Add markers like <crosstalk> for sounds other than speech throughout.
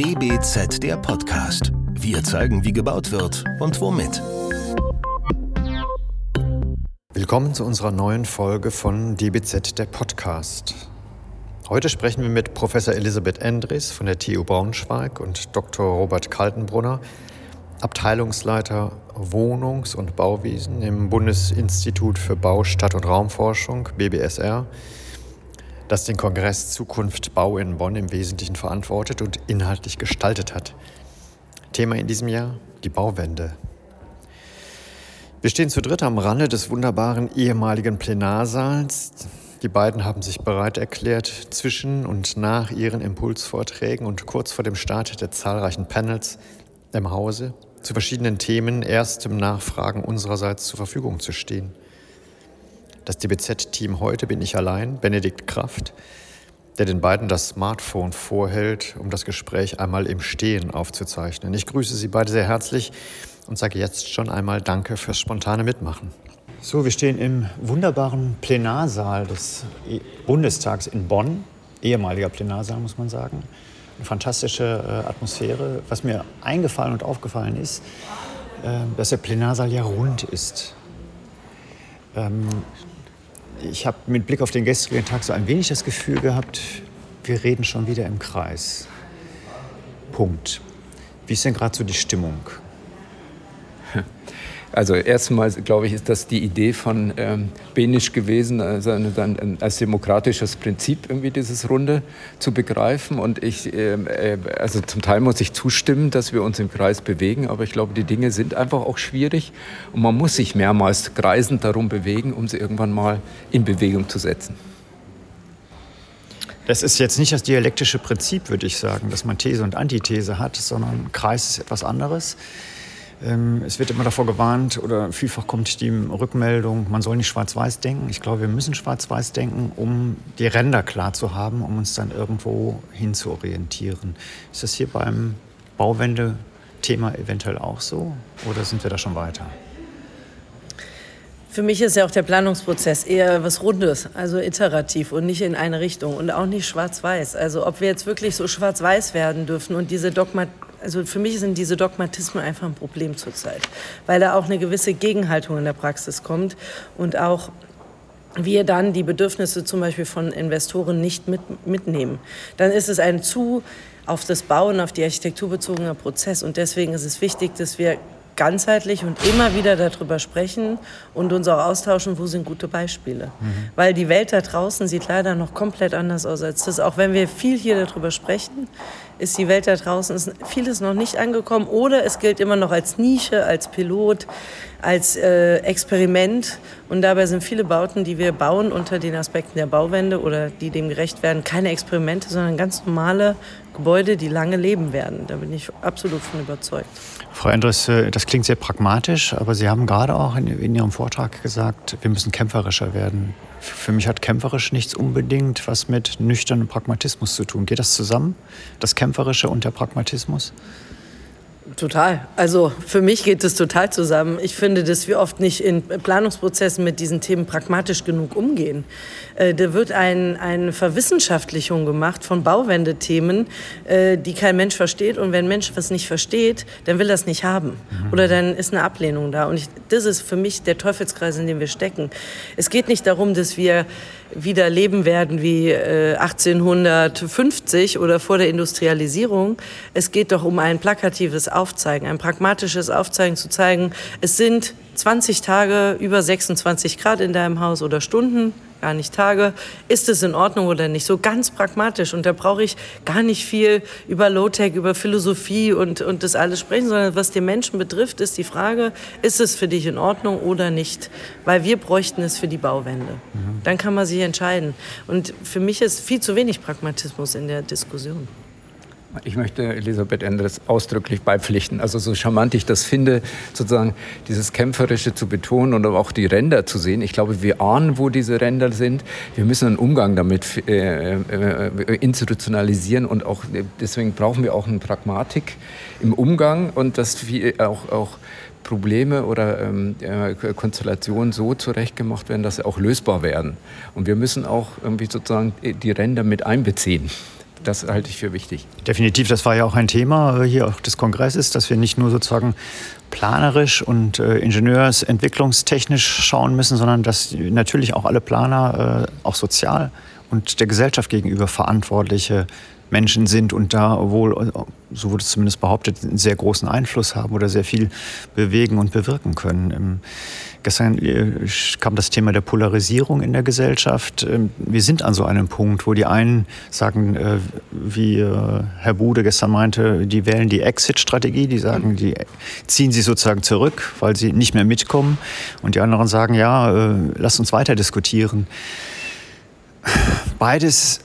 DBZ der Podcast. Wir zeigen, wie gebaut wird und womit. Willkommen zu unserer neuen Folge von DBZ der Podcast. Heute sprechen wir mit Professor Elisabeth Endres von der TU Braunschweig und Dr. Robert Kaltenbrunner, Abteilungsleiter Wohnungs- und Bauwesen im Bundesinstitut für Bau, Stadt- und Raumforschung, BBSR, das den Kongress Zukunft Bau in Bonn im Wesentlichen verantwortet und inhaltlich gestaltet hat. Thema in diesem Jahr die Bauwende. Wir stehen zu dritt am Rande des wunderbaren ehemaligen Plenarsaals. Die beiden haben sich bereit erklärt, zwischen und nach ihren Impulsvorträgen und kurz vor dem Start der zahlreichen Panels im Hause zu verschiedenen Themen erstem Nachfragen unsererseits zur Verfügung zu stehen. Das DBZ-Team heute bin ich allein, Benedikt Kraft, der den beiden das Smartphone vorhält, um das Gespräch einmal im Stehen aufzuzeichnen. Ich grüße Sie beide sehr herzlich und sage jetzt schon einmal Danke fürs spontane Mitmachen. So, wir stehen im wunderbaren Plenarsaal des Bundestags in Bonn, ehemaliger Plenarsaal, muss man sagen. Eine fantastische äh, Atmosphäre. Was mir eingefallen und aufgefallen ist, äh, dass der Plenarsaal ja rund ist. Ich habe mit Blick auf den gestrigen Tag so ein wenig das Gefühl gehabt, wir reden schon wieder im Kreis. Punkt. Wie ist denn gerade so die Stimmung? Also erstmal, glaube ich, ist das die Idee von ähm, Benisch gewesen, also ein, als demokratisches Prinzip irgendwie dieses Runde zu begreifen. Und ich, ähm, äh, also zum Teil muss ich zustimmen, dass wir uns im Kreis bewegen, aber ich glaube, die Dinge sind einfach auch schwierig und man muss sich mehrmals kreisend darum bewegen, um sie irgendwann mal in Bewegung zu setzen. Das ist jetzt nicht das dialektische Prinzip, würde ich sagen, dass man These und Antithese hat, sondern Kreis ist etwas anderes. Ähm, es wird immer davor gewarnt oder vielfach kommt die Rückmeldung, man soll nicht schwarz-weiß denken. Ich glaube, wir müssen schwarz-weiß denken, um die Ränder klar zu haben, um uns dann irgendwo hin zu orientieren. Ist das hier beim Bauwende-Thema eventuell auch so oder sind wir da schon weiter? Für mich ist ja auch der Planungsprozess eher was Rundes, also iterativ und nicht in eine Richtung und auch nicht schwarz-weiß. Also ob wir jetzt wirklich so schwarz-weiß werden dürfen und diese Dogma also für mich sind diese Dogmatismen einfach ein Problem zurzeit, weil da auch eine gewisse Gegenhaltung in der Praxis kommt und auch wir dann die Bedürfnisse zum Beispiel von Investoren nicht mit, mitnehmen. Dann ist es ein zu auf das Bauen, auf die Architektur bezogener Prozess. Und deswegen ist es wichtig, dass wir ganzheitlich und immer wieder darüber sprechen und uns auch austauschen, wo sind gute Beispiele. Mhm. Weil die Welt da draußen sieht leider noch komplett anders aus als das. Auch wenn wir viel hier darüber sprechen, ist die Welt da draußen, ist vieles noch nicht angekommen oder es gilt immer noch als Nische, als Pilot, als äh, Experiment. Und dabei sind viele Bauten, die wir bauen unter den Aspekten der Bauwende oder die dem gerecht werden, keine Experimente, sondern ganz normale Gebäude, die lange leben werden. Da bin ich absolut von überzeugt. Frau Endres, äh, das klingt sehr pragmatisch, aber Sie haben gerade auch in, in Ihrem Vortrag gesagt, wir müssen kämpferischer werden. Für mich hat kämpferisch nichts unbedingt was mit nüchternem Pragmatismus zu tun. Geht das zusammen, das Kämpferische und der Pragmatismus? Total. Also für mich geht es total zusammen. Ich finde, dass wir oft nicht in Planungsprozessen mit diesen Themen pragmatisch genug umgehen. Äh, da wird ein, eine Verwissenschaftlichung gemacht von Bauwendethemen, äh, die kein Mensch versteht. Und wenn ein Mensch was nicht versteht, dann will er es nicht haben. Mhm. Oder dann ist eine Ablehnung da. Und ich, das ist für mich der Teufelskreis, in dem wir stecken. Es geht nicht darum, dass wir wieder leben werden wie äh, 1850 oder vor der Industrialisierung. Es geht doch um ein plakatives Aufzeigen, ein pragmatisches Aufzeigen zu zeigen, es sind 20 Tage über 26 Grad in deinem Haus oder Stunden, gar nicht Tage. Ist es in Ordnung oder nicht? So ganz pragmatisch. Und da brauche ich gar nicht viel über Low-Tech, über Philosophie und, und das alles sprechen, sondern was den Menschen betrifft, ist die Frage, ist es für dich in Ordnung oder nicht? Weil wir bräuchten es für die Bauwende. Mhm. Dann kann man sich entscheiden. Und für mich ist viel zu wenig Pragmatismus in der Diskussion. Ich möchte Elisabeth Endres ausdrücklich beipflichten. Also so charmant ich das finde, sozusagen dieses Kämpferische zu betonen und auch die Ränder zu sehen. Ich glaube, wir ahnen, wo diese Ränder sind. Wir müssen einen Umgang damit äh, äh, institutionalisieren und auch deswegen brauchen wir auch eine Pragmatik im Umgang und dass wir auch, auch Probleme oder ähm, äh, Konstellationen so zurechtgemacht werden, dass sie auch lösbar werden. Und wir müssen auch irgendwie sozusagen die Ränder mit einbeziehen Das halte ich für wichtig. Definitiv, das war ja auch ein Thema äh, hier auch des Kongresses, dass wir nicht nur sozusagen planerisch und äh, ingenieursentwicklungstechnisch schauen müssen, sondern dass natürlich auch alle Planer äh, auch sozial und der Gesellschaft gegenüber verantwortliche Menschen sind und da wohl, so wurde es zumindest behauptet, einen sehr großen Einfluss haben oder sehr viel bewegen und bewirken können. Ähm, gestern äh, kam das Thema der Polarisierung in der Gesellschaft. Ähm, wir sind an so einem Punkt, wo die einen sagen, äh, wie äh, Herr Bude gestern meinte, die wählen die Exit-Strategie, die sagen, die ziehen sich sozusagen zurück, weil sie nicht mehr mitkommen. Und die anderen sagen, ja, lass uns weiter diskutieren. Beides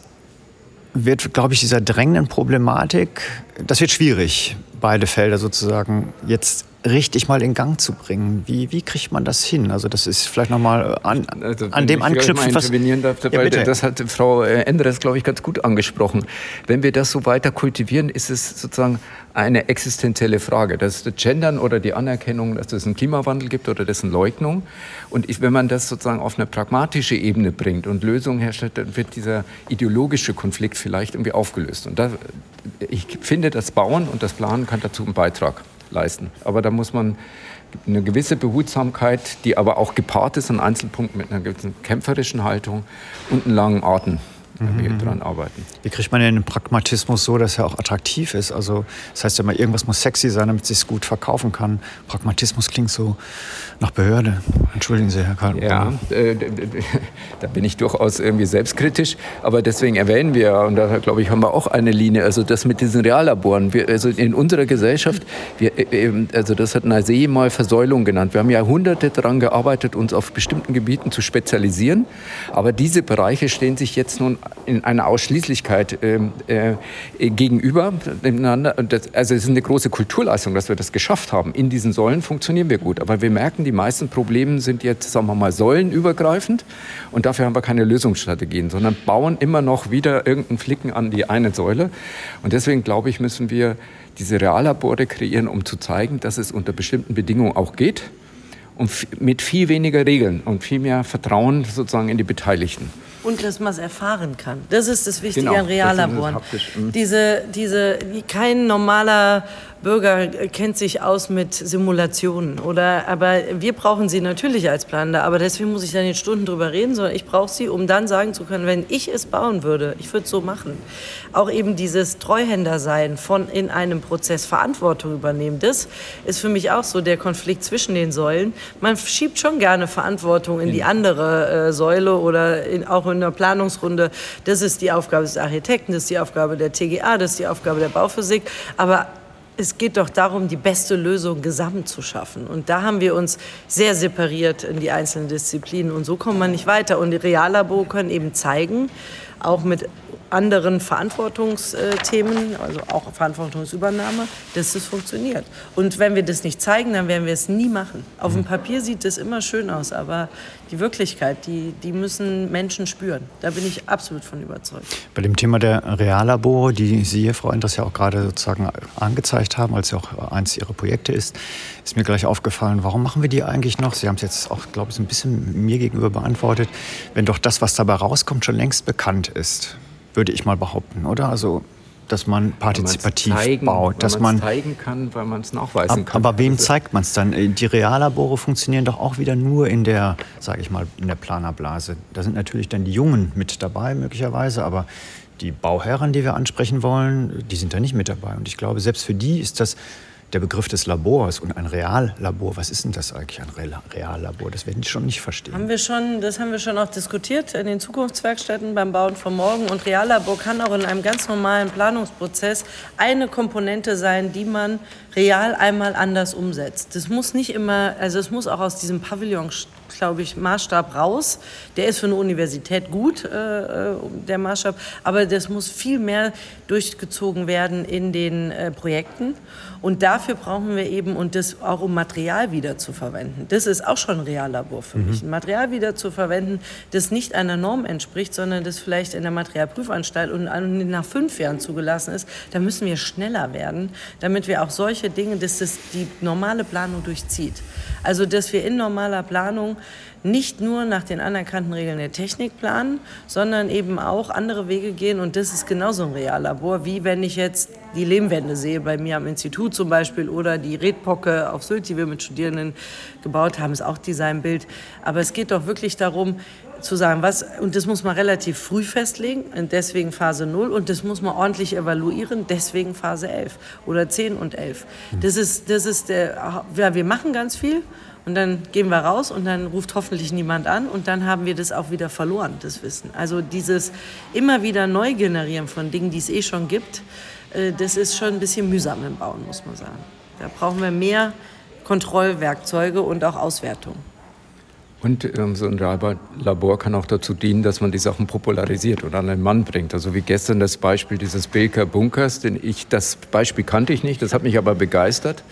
wird, glaube ich, dieser drängenden Problematik, das wird schwierig, beide Felder sozusagen jetzt richtig mal in Gang zu bringen. Wie, wie kriegt man das hin? Also das ist vielleicht nochmal an, also, an dem anknüpfen, was... intervenieren darf dabei, ja, das hat Frau äh, Endres, glaube ich, ganz gut angesprochen. Wenn wir das so weiter kultivieren, ist es sozusagen eine existenzielle Frage. Das ist das Gendern oder die Anerkennung, dass es einen Klimawandel gibt oder dessen Leugnung. Und ich, wenn man das sozusagen auf eine pragmatische Ebene bringt und Lösungen herstellt, dann wird dieser ideologische Konflikt vielleicht irgendwie aufgelöst. Und da, ich finde, das Bauen und das Planen kann dazu einen Beitrag leisten. Aber da muss man eine gewisse Behutsamkeit, die aber auch gepaart ist an Einzelpunkten mit einer gewissen kämpferischen Haltung und einen langen Atem mhm. wir dran arbeiten. Wie kriegt man den Pragmatismus so, dass er auch attraktiv ist? Also das heißt ja mal, irgendwas muss sexy sein, damit es sich gut verkaufen kann. Pragmatismus klingt so nach Behörde. Entschuldigen Sie, Herr Karl. Ja, äh, <laughs> da bin ich durchaus irgendwie selbstkritisch, aber deswegen erwähnen wir, und da glaube ich, haben wir auch eine Linie, also das mit diesen Reallaboren. Wir, also in unserer Gesellschaft, wir, äh, also das hat Nasee mal Versäulung genannt. Wir haben Jahrhunderte daran gearbeitet, uns auf bestimmten Gebieten zu spezialisieren, aber diese Bereiche stehen sich jetzt nun in einer Ausschließlichkeit ähm, äh, gegenüber. Das, also es ist eine große Kulturleistung, dass wir das geschafft haben. In diesen Säulen funktionieren wir gut. Aber wir merken, die meisten Probleme sind jetzt, sagen wir mal, säulenübergreifend. Und dafür haben wir keine Lösungsstrategien, sondern bauen immer noch wieder irgendeinen Flicken an die eine Säule. Und deswegen, glaube ich, müssen wir diese Reallabore kreieren, um zu zeigen, dass es unter bestimmten Bedingungen auch geht und mit viel weniger Regeln und viel mehr Vertrauen sozusagen in die Beteiligten. Und dass man es erfahren kann. Das ist das Wichtige genau, an Reallaboren. Mhm. Diese, diese, kein normaler Bürger kennt sich aus mit Simulationen. Oder, aber wir brauchen sie natürlich als Planer. Aber deswegen muss ich da nicht Stunden drüber reden, sondern ich brauche sie, um dann sagen zu können, wenn ich es bauen würde, ich würde es so machen. Auch eben dieses Treuhänder sein, von in einem Prozess Verantwortung übernehmen, das ist für mich auch so der Konflikt zwischen den Säulen. Man schiebt schon gerne Verantwortung in die andere äh, Säule oder in, auch in der Planungsrunde. Das ist die Aufgabe des Architekten, das ist die Aufgabe der TGA, das ist die Aufgabe der Bauphysik. Aber es geht doch darum, die beste Lösung gesamt zu schaffen. Und da haben wir uns sehr separiert in die einzelnen Disziplinen. Und so kommt man nicht weiter. Und die Reallabore können eben zeigen, auch mit anderen Verantwortungsthemen, also auch Verantwortungsübernahme, dass das funktioniert. Und wenn wir das nicht zeigen, dann werden wir es nie machen. Auf dem Papier sieht das immer schön aus, aber die Wirklichkeit, die, die müssen Menschen spüren. Da bin ich absolut von überzeugt. Bei dem Thema der Reallabore, die Sie, Frau Endres, ja auch gerade sozusagen angezeigt haben, als ja auch eins Ihrer Projekte ist, ist mir gleich aufgefallen, warum machen wir die eigentlich noch? Sie haben es jetzt auch, glaube ich, so ein bisschen mir gegenüber beantwortet, wenn doch das, was dabei rauskommt, schon längst bekannt ist würde ich mal behaupten, oder? Also dass man partizipativ zeigen, baut, dass man zeigen kann, weil man es nachweisen ab, kann. Aber wem also zeigt man es dann? Äh, die Reallabore funktionieren doch auch wieder nur in der, sage ich mal, in der Planerblase. Da sind natürlich dann die Jungen mit dabei möglicherweise, aber die Bauherren, die wir ansprechen wollen, die sind da nicht mit dabei. Und ich glaube, selbst für die ist das der Begriff des Labors und ein Reallabor, was ist denn das eigentlich, ein Reallabor? Das werden die schon nicht verstehen. Haben wir schon, das haben wir schon auch diskutiert in den Zukunftswerkstätten beim Bauen von morgen. Und Reallabor kann auch in einem ganz normalen Planungsprozess eine Komponente sein, die man real einmal anders umsetzt. Das muss nicht immer, also es muss auch aus diesem Pavillon glaube ich, Maßstab raus. Der ist für eine Universität gut, äh, äh, der Maßstab, aber das muss viel mehr durchgezogen werden in den äh, Projekten. Und dafür brauchen wir eben, und das auch um Material wieder zu verwenden. Das ist auch schon ein Reallabor für mhm. mich. Ein Material wieder zu verwenden, das nicht einer Norm entspricht, sondern das vielleicht in der Materialprüfanstalt und nach fünf Jahren zugelassen ist. Da müssen wir schneller werden, damit wir auch solche Dinge, dass das die normale Planung durchzieht. Also, dass wir in normaler Planung Nicht nur nach den anerkannten Regeln der Technik planen, sondern eben auch andere Wege gehen. Und das ist genauso ein Reallabor, wie wenn ich jetzt die Lehmwände sehe, bei mir am Institut zum Beispiel, oder die Redpocke auf Sylt, die wir mit Studierenden gebaut haben, ist auch Designbild. Aber es geht doch wirklich darum, zu sagen, was, und das muss man relativ früh festlegen, und deswegen Phase 0, und das muss man ordentlich evaluieren, deswegen Phase 11 oder 10 und 11. Das ist, das ist der, ja, wir machen ganz viel, und dann gehen wir raus und dann ruft hoffentlich niemand an und dann haben wir das auch wieder verloren, das Wissen. Also dieses immer wieder neu generieren von Dingen, die es eh schon gibt, äh, das ist schon ein bisschen mühsam im Bauen, muss man sagen. Da brauchen wir mehr Kontrollwerkzeuge und auch Auswertung. Und ähm, so ein Labor kann auch dazu dienen, dass man die Sachen popularisiert oder an den Mann bringt. Also wie gestern das Beispiel dieses Bilker Bunkers, den ich, das Beispiel kannte ich nicht, das hat mich aber begeistert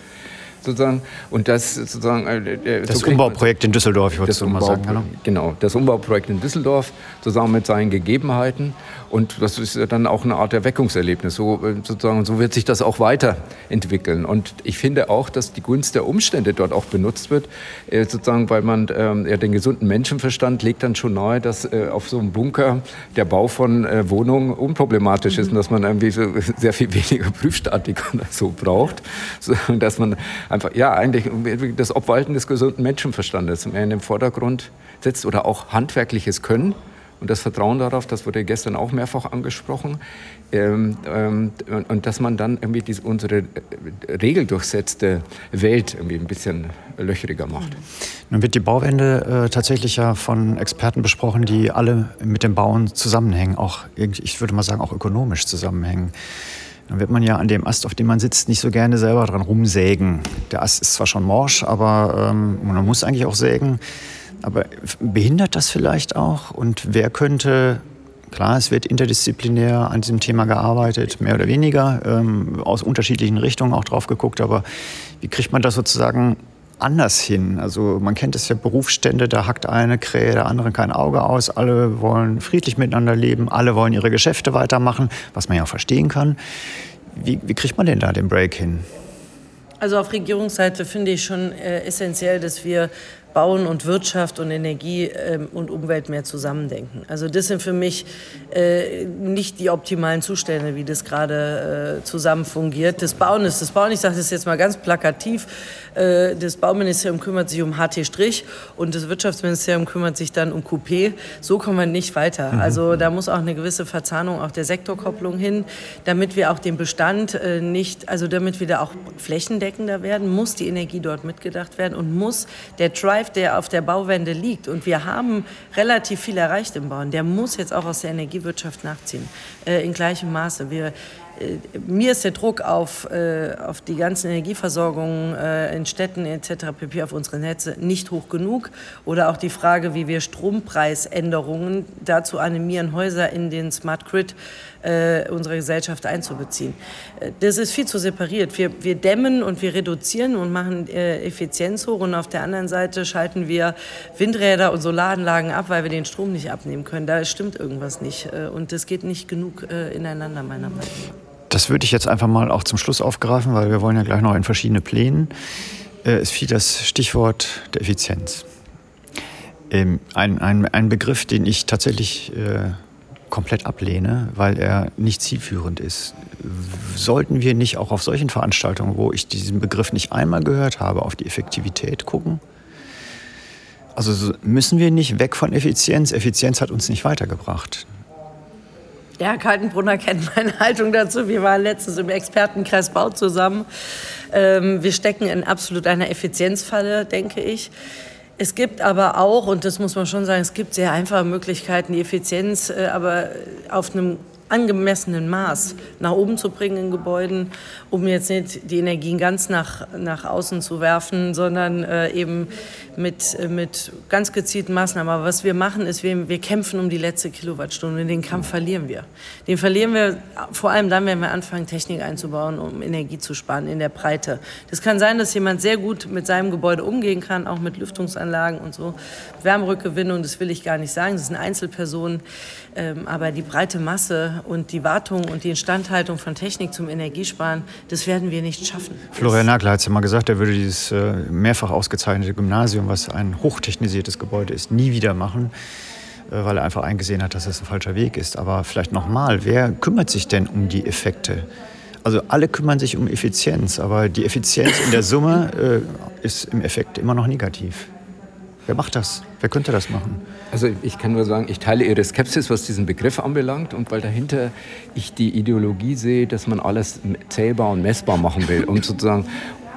sozusagen. Und das sozusagen. Äh, das so Umbauprojekt in Düsseldorf, ich würde mal sagen. Genau. genau, das Umbauprojekt in Düsseldorf, zusammen mit seinen Gegebenheiten. Und das ist dann auch eine Art Erweckungserlebnis. So, äh, sozusagen, so wird sich das auch weiterentwickeln. Und ich finde auch, dass die Gunst der Umstände dort auch benutzt wird, äh, sozusagen, weil man ähm, ja, den gesunden Menschenverstand legt dann schon nahe, dass äh, auf so einem Bunker der Bau von äh, Wohnungen unproblematisch mhm. ist und dass man irgendwie so <laughs> sehr viel weniger Prüfstatik oder so braucht. So, dass man einfach, ja, eigentlich das Obwalten des gesunden Menschenverstandes mehr in den Vordergrund setzt oder auch handwerkliches Können und das Vertrauen darauf, das wurde gestern auch mehrfach angesprochen, ähm, ähm, und dass man dann irgendwie diese, unsere äh, regeldurchsetzte Welt irgendwie ein bisschen löchriger macht. Nun wird die Bauwende äh, tatsächlich ja von Experten besprochen, die alle mit dem Bauen zusammenhängen, auch ich würde mal sagen auch ökonomisch zusammenhängen. Dann wird man ja an dem Ast, auf dem man sitzt, nicht so gerne selber dran rumsägen. Der Ast ist zwar schon morsch, aber ähm, man muss eigentlich auch sägen. Aber behindert das vielleicht auch? Und wer könnte, klar, es wird interdisziplinär an diesem Thema gearbeitet, mehr oder weniger, ähm, aus unterschiedlichen Richtungen auch drauf geguckt, aber wie kriegt man das sozusagen anders hin. Also man kennt es ja Berufsstände, da hackt eine Krähe der anderen kein Auge aus, alle wollen friedlich miteinander leben, alle wollen ihre Geschäfte weitermachen, was man ja auch verstehen kann. Wie, wie kriegt man denn da den Break hin? Also auf Regierungsseite finde ich schon äh, essentiell, dass wir Bauen und Wirtschaft und Energie ähm, und Umwelt mehr zusammendenken. Also das sind für mich äh, nicht die optimalen Zustände, wie das gerade äh, zusammen fungiert. Das Bauen ist das Bauen. Ich sage das jetzt mal ganz plakativ. Äh, das Bauministerium kümmert sich um HT- und das Wirtschaftsministerium kümmert sich dann um Coupé. So kommen wir nicht weiter. Mhm. Also da muss auch eine gewisse Verzahnung auch der Sektorkopplung hin, damit wir auch den Bestand äh, nicht, also damit wir da auch flächendeckender werden, muss die Energie dort mitgedacht werden und muss der Drive, der auf der Bauwende liegt, und wir haben relativ viel erreicht im Bauen, der muss jetzt auch aus der Energiewirtschaft nachziehen, äh, in gleichem Maße. Wir mir ist der Druck auf, äh, auf die ganzen Energieversorgungen äh, in Städten etc. pp. auf unsere Netze nicht hoch genug. Oder auch die Frage, wie wir Strompreisänderungen dazu animieren, Häuser in den Smart Grid äh, unserer Gesellschaft einzubeziehen. Äh, das ist viel zu separiert. Wir, wir dämmen und wir reduzieren und machen äh, Effizienz hoch und auf der anderen Seite schalten wir Windräder und Solaranlagen ab, weil wir den Strom nicht abnehmen können. Da stimmt irgendwas nicht und das geht nicht genug ineinander, meiner Meinung nach. Das würde ich jetzt einfach mal auch zum Schluss aufgreifen, weil wir wollen ja gleich noch in verschiedene Plänen. Es fiel das Stichwort der Effizienz. Ähm, ein, ein, ein Begriff, den ich tatsächlich komplett ablehne, weil er nicht zielführend ist. Sollten wir nicht auch auf solchen Veranstaltungen, wo ich diesen Begriff nicht einmal gehört habe, auf die Effektivität gucken? Also müssen wir nicht weg von Effizienz? Effizienz hat uns nicht weitergebracht. Ja, Kaltenbrunner kennt meine <laughs> Haltung dazu. Wir waren letztens im Expertenkreis Bau zusammen. Ähm, wir stecken in absolut einer Effizienzfalle, denke ich. Es gibt aber auch, und das muss man schon sagen, es gibt sehr einfache Möglichkeiten, die Effizienz äh, aber auf einem angemessenen Maß nach oben zu bringen in Gebäuden, um jetzt nicht die Energien ganz nach, nach außen zu werfen, sondern äh, eben mit, äh, mit ganz gezielten Maßnahmen. Aber was wir machen, ist, wir, wir kämpfen um die letzte Kilowattstunde. Und den Kampf verlieren wir. Den verlieren wir vor allem dann, wenn wir anfangen, Technik einzubauen, um Energie zu sparen in der Breite. Das kann sein, dass jemand sehr gut mit seinem Gebäude umgehen kann, auch mit Lüftungsanlagen und so. Wärmerückgewinnung, das will ich gar nicht sagen, das sind Einzelpersonen. Ähm, aber die breite Masse und die Wartung und die Instandhaltung von Technik zum Energiesparen, das werden wir nicht schaffen. Florian Nagler hat es ja mal gesagt, er würde dieses äh, mehrfach ausgezeichnete Gymnasium, was ein hochtechnisiertes Gebäude ist, nie wieder machen äh, weil er einfach eingesehen hat, dass das ein falscher Weg ist. Aber vielleicht nochmal, wer kümmert sich denn um die Effekte? Also alle kümmern sich um Effizienz, aber die Effizienz in der Summe äh, ist im Effekt immer noch negativ. Wer macht das? Wer könnte das machen? Also ich kann nur sagen, ich teile Ihre Skepsis, was diesen Begriff anbelangt und weil dahinter ich die Ideologie sehe, dass man alles zählbar und messbar machen will, um sozusagen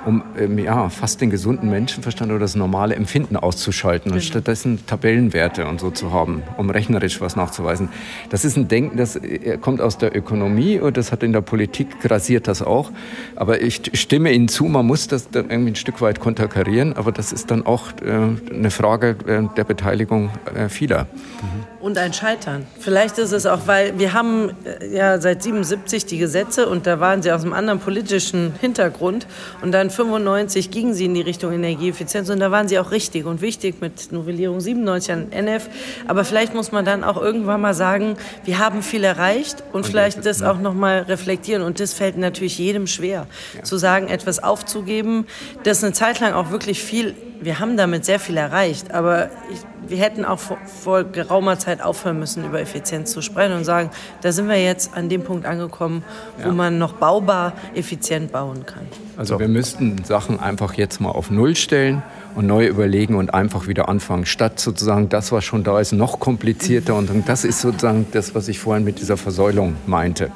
um ähm, ja, fast den gesunden Menschenverstand oder das normale Empfinden auszuschalten und genau. stattdessen Tabellenwerte und so zu haben, um rechnerisch was nachzuweisen. Das ist ein Denken, das äh, kommt aus der Ökonomie und das hat in der Politik grasiert das auch. Aber ich stimme Ihnen zu, man muss das dann irgendwie ein Stück weit konterkarieren, aber das ist dann auch äh, eine Frage äh, der Beteiligung äh, vieler. Mhm. Und ein Scheitern. Vielleicht ist es auch, weil wir haben äh, ja seit 77 die Gesetze und da waren sie aus einem anderen politischen Hintergrund und dann 95 gingen sie in die Richtung Energieeffizienz und da waren sie auch richtig und wichtig mit Novellierung 97 an NF. Aber vielleicht muss man dann auch irgendwann mal sagen, wir haben viel erreicht und, und vielleicht das auch noch mal reflektieren und das fällt natürlich jedem schwer, ja. zu sagen, etwas aufzugeben, das eine Zeit lang auch wirklich viel wir haben damit sehr viel erreicht, aber ich, wir hätten auch vor, vor, geraumer Zeit aufhören müssen, über Effizienz zu sprechen und sagen, da sind wir jetzt an dem Punkt angekommen, wo ja. man noch baubar effizient bauen kann. Also so. wir müssten Sachen einfach jetzt mal auf Null stellen und neu überlegen und einfach wieder anfangen, statt sozusagen das, was schon da ist, noch komplizierter. Und das ist sozusagen das, was ich vorhin mit dieser Versäulung meinte.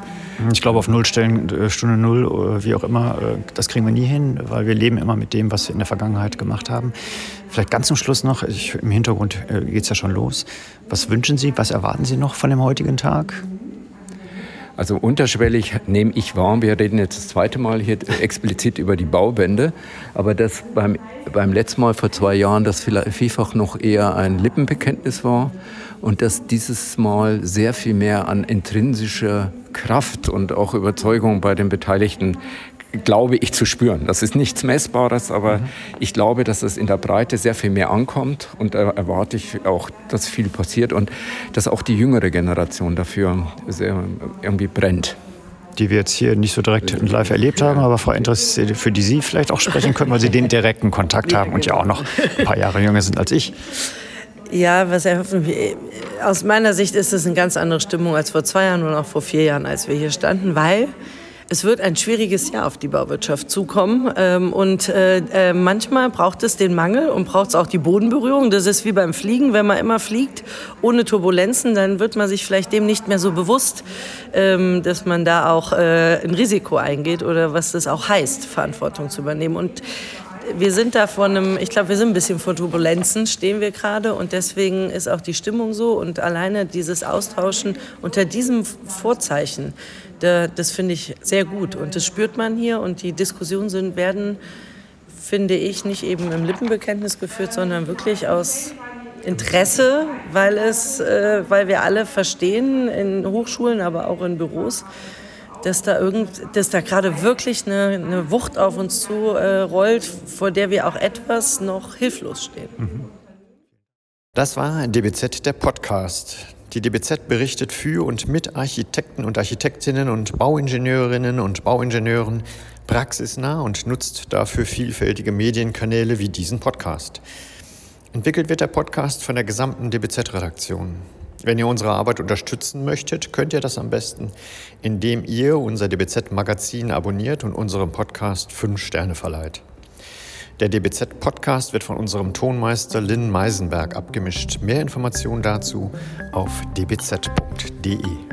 Ich glaube, auf Nullstellen, äh, Stunde Null, äh, wie auch immer, äh, das kriegen wir nie hin, weil wir leben immer mit dem, was wir in der Vergangenheit gemacht haben. Vielleicht ganz zum Schluss noch, ich, im Hintergrund geht es ja schon los. Was wünschen Sie, was erwarten Sie noch von dem heutigen Tag? Also unterschwellig nehme ich wahr, wir reden jetzt das zweite Mal hier explizit über die Bauwende, aber das beim, beim letzten Mal vor zwei Jahren das vielfach noch eher ein Lippenbekenntnis war und dass dieses Mal sehr viel mehr an intrinsischer Kraft und auch Überzeugung bei den Beteiligten glaube ich zu spüren. Das ist nichts Messbares, aber mhm. ich glaube, dass es in der Breite sehr viel mehr ankommt und da erwarte ich auch, dass viel passiert und dass auch die jüngere Generation dafür irgendwie brennt die wir jetzt hier nicht so direkt live erlebt haben, aber Frau Endres, für die Sie vielleicht auch sprechen können, weil Sie den direkten Kontakt <laughs> haben und ja auch noch ein paar Jahre jünger sind als ich. Ja, was erhoffen wir? Aus meiner Sicht ist es eine ganz andere Stimmung als vor zwei Jahren und auch vor vier Jahren, als wir hier standen, weil es wird ein schwieriges Jahr auf die Bauwirtschaft zukommen. Ähm, und äh, äh, manchmal braucht es den Mangel und braucht es auch die Bodenberührung. Das ist wie beim Fliegen. Wenn man immer fliegt ohne Turbulenzen, dann wird man sich vielleicht dem nicht mehr so bewusst, ähm, dass man da auch äh, ein Risiko eingeht oder was das auch heißt, Verantwortung zu übernehmen. Und wir sind da vor einem, ich glaube, wir sind ein bisschen vor Turbulenzen, stehen wir gerade. Und deswegen ist auch die Stimmung so. Und alleine dieses Austauschen unter diesem Vorzeichen, das finde ich sehr gut. Und das spürt man hier. Und die Diskussionen sind, werden, finde ich, nicht eben im Lippenbekenntnis geführt, sondern wirklich aus Interesse, weil, es, äh, weil wir alle verstehen, in Hochschulen, aber auch in Büros, dass da, irgend, dass da gerade wirklich eine, eine Wucht auf uns zu äh, rollt, vor der wir auch etwas noch hilflos stehen. Mhm. Das war DBZ, der Podcast. Die DBZ berichtet für und mit Architekten und Architektinnen und Bauingenieurinnen und Bauingenieuren praxisnah und nutzt dafür vielfältige Medienkanäle wie diesen Podcast. Entwickelt wird der Podcast von der gesamten DBZ-Redaktion. Wenn ihr unsere Arbeit unterstützen möchtet, könnt ihr das am besten, indem ihr unser DBZ-Magazin abonniert und unserem Podcast fünf Sterne verleiht. Der DBZ-Podcast wird von unserem Tonmeister Lynn Meisenberg abgemischt. Mehr Informationen dazu auf dbz.de.